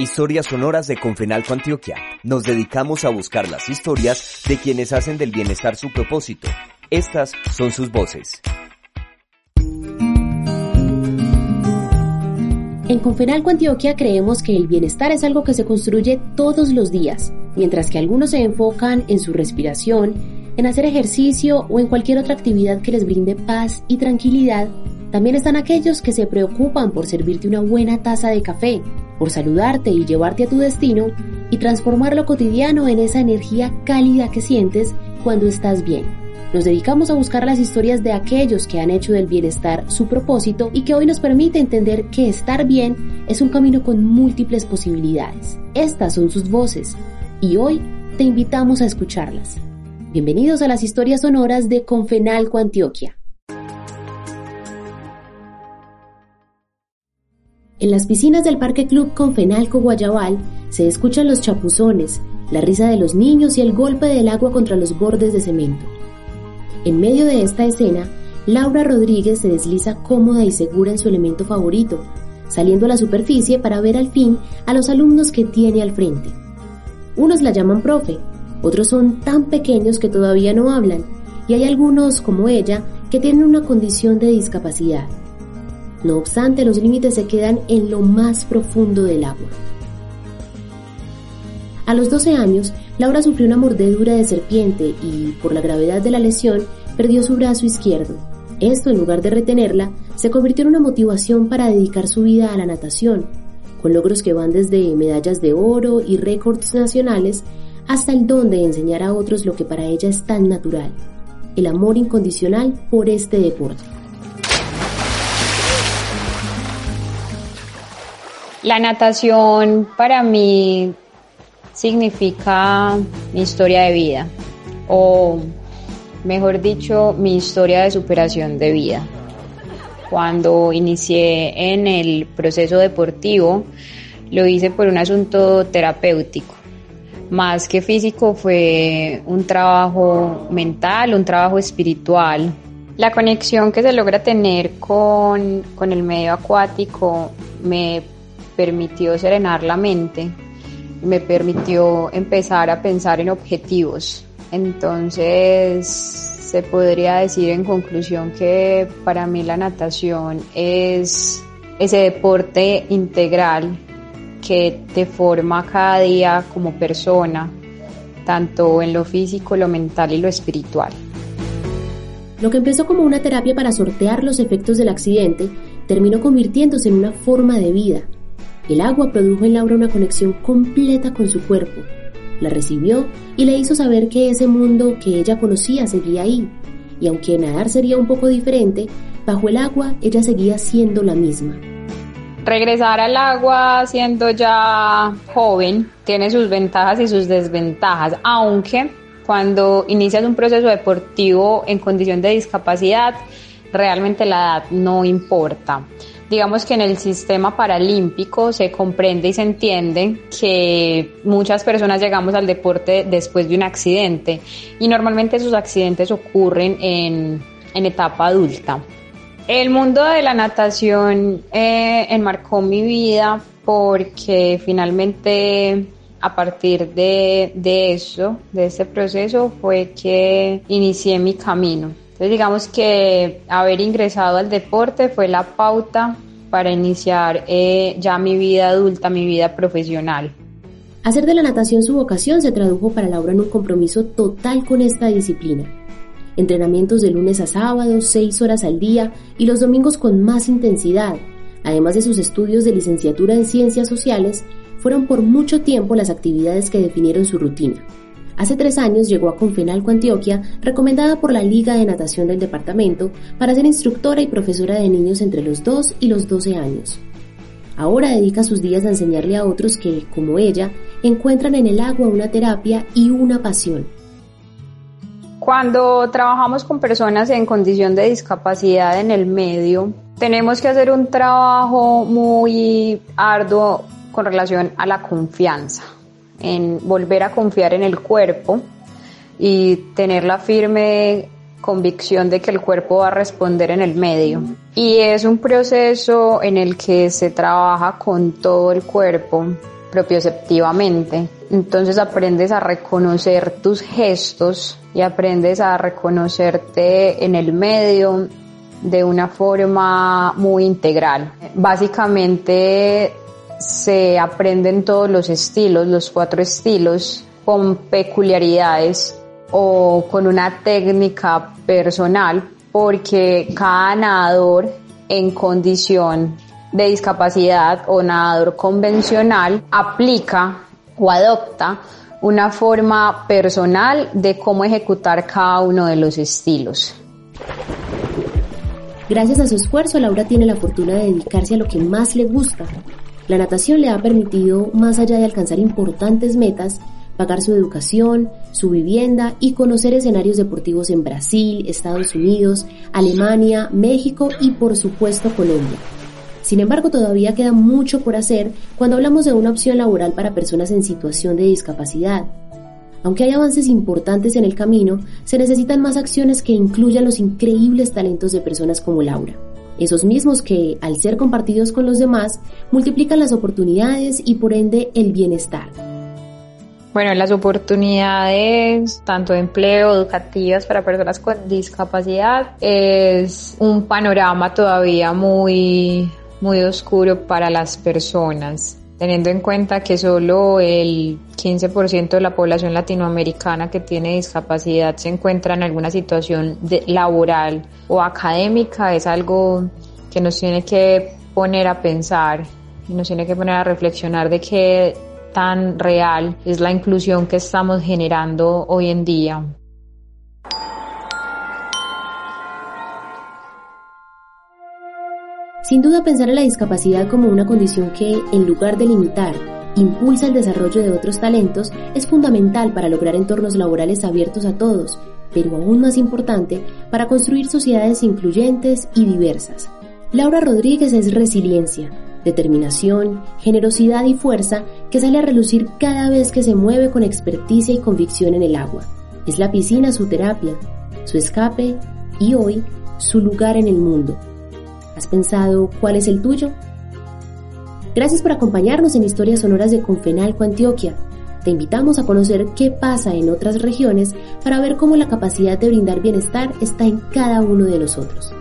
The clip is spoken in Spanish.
Historias sonoras de Confenalco Antioquia. Nos dedicamos a buscar las historias de quienes hacen del bienestar su propósito. Estas son sus voces. En Confenalco Antioquia creemos que el bienestar es algo que se construye todos los días, mientras que algunos se enfocan en su respiración, en hacer ejercicio o en cualquier otra actividad que les brinde paz y tranquilidad. También están aquellos que se preocupan por servirte una buena taza de café, por saludarte y llevarte a tu destino y transformar lo cotidiano en esa energía cálida que sientes cuando estás bien. Nos dedicamos a buscar las historias de aquellos que han hecho del bienestar su propósito y que hoy nos permite entender que estar bien es un camino con múltiples posibilidades. Estas son sus voces y hoy te invitamos a escucharlas. Bienvenidos a las historias sonoras de Confenalco Antioquia. En las piscinas del Parque Club Confenalco Guayabal se escuchan los chapuzones, la risa de los niños y el golpe del agua contra los bordes de cemento. En medio de esta escena, Laura Rodríguez se desliza cómoda y segura en su elemento favorito, saliendo a la superficie para ver al fin a los alumnos que tiene al frente. Unos la llaman profe, otros son tan pequeños que todavía no hablan, y hay algunos, como ella, que tienen una condición de discapacidad. No obstante, los límites se quedan en lo más profundo del agua. A los 12 años, Laura sufrió una mordedura de serpiente y, por la gravedad de la lesión, perdió su brazo izquierdo. Esto, en lugar de retenerla, se convirtió en una motivación para dedicar su vida a la natación, con logros que van desde medallas de oro y récords nacionales hasta el don de enseñar a otros lo que para ella es tan natural, el amor incondicional por este deporte. La natación para mí significa mi historia de vida o mejor dicho mi historia de superación de vida. Cuando inicié en el proceso deportivo lo hice por un asunto terapéutico. Más que físico fue un trabajo mental, un trabajo espiritual. La conexión que se logra tener con, con el medio acuático me permitió serenar la mente me permitió empezar a pensar en objetivos. Entonces, se podría decir en conclusión que para mí la natación es ese deporte integral que te forma cada día como persona, tanto en lo físico, lo mental y lo espiritual. Lo que empezó como una terapia para sortear los efectos del accidente terminó convirtiéndose en una forma de vida el agua produjo en Laura una conexión completa con su cuerpo. La recibió y le hizo saber que ese mundo que ella conocía seguía ahí. Y aunque nadar sería un poco diferente, bajo el agua ella seguía siendo la misma. Regresar al agua siendo ya joven tiene sus ventajas y sus desventajas, aunque cuando inicias un proceso deportivo en condición de discapacidad, realmente la edad no importa. Digamos que en el sistema paralímpico se comprende y se entiende que muchas personas llegamos al deporte después de un accidente y normalmente esos accidentes ocurren en, etapa adulta. El mundo de la natación eh, enmarcó mi vida porque finalmente a partir de, de eso, de ese proceso, fue que inicié mi camino. Entonces digamos que haber ingresado al deporte fue la pauta para iniciar eh, ya mi vida adulta, mi vida profesional. Hacer de la natación su vocación se tradujo para Laura en un compromiso total con esta disciplina. Entrenamientos de lunes a sábado, seis horas al día y los domingos con más intensidad, además de sus estudios de licenciatura en ciencias sociales, fueron por mucho tiempo las actividades que definieron su rutina. Hace tres años llegó a Confenalco Antioquia, recomendada por la Liga de Natación del departamento, para ser instructora y profesora de niños entre los 2 y los 12 años. Ahora dedica sus días a enseñarle a otros que, como ella, encuentran en el agua una terapia y una pasión. Cuando trabajamos con personas en condición de discapacidad en el medio, tenemos que hacer un trabajo muy arduo con relación a la confianza en volver a confiar en el cuerpo y tener la firme convicción de que el cuerpo va a responder en el medio. Y es un proceso en el que se trabaja con todo el cuerpo, propioceptivamente. Entonces aprendes a reconocer tus gestos y aprendes a reconocerte en el medio de una forma muy integral. Básicamente se aprenden todos los estilos, los cuatro estilos, con peculiaridades o con una técnica personal, porque cada nadador en condición de discapacidad o nadador convencional aplica o adopta una forma personal de cómo ejecutar cada uno de los estilos. Gracias a su esfuerzo, Laura tiene la fortuna de dedicarse a lo que más le gusta. La natación le ha permitido, más allá de alcanzar importantes metas, pagar su educación, su vivienda y conocer escenarios deportivos en Brasil, Estados Unidos, Alemania, México y por supuesto Colombia. Sin embargo, todavía queda mucho por hacer cuando hablamos de una opción laboral para personas en situación de discapacidad. Aunque hay avances importantes en el camino, se necesitan más acciones que incluyan los increíbles talentos de personas como Laura. Esos mismos que, al ser compartidos con los demás, multiplican las oportunidades y por ende el bienestar. Bueno, las oportunidades, tanto de empleo, educativas para personas con discapacidad, es un panorama todavía muy, muy oscuro para las personas teniendo en cuenta que solo el 15% de la población latinoamericana que tiene discapacidad se encuentra en alguna situación laboral o académica, es algo que nos tiene que poner a pensar y nos tiene que poner a reflexionar de qué tan real es la inclusión que estamos generando hoy en día. Sin duda pensar en la discapacidad como una condición que, en lugar de limitar, impulsa el desarrollo de otros talentos es fundamental para lograr entornos laborales abiertos a todos, pero aún más importante para construir sociedades incluyentes y diversas. Laura Rodríguez es resiliencia, determinación, generosidad y fuerza que sale a relucir cada vez que se mueve con experticia y convicción en el agua. Es la piscina su terapia, su escape y hoy su lugar en el mundo. ¿Has pensado cuál es el tuyo? Gracias por acompañarnos en Historias Sonoras de Confenalco, Antioquia. Te invitamos a conocer qué pasa en otras regiones para ver cómo la capacidad de brindar bienestar está en cada uno de nosotros.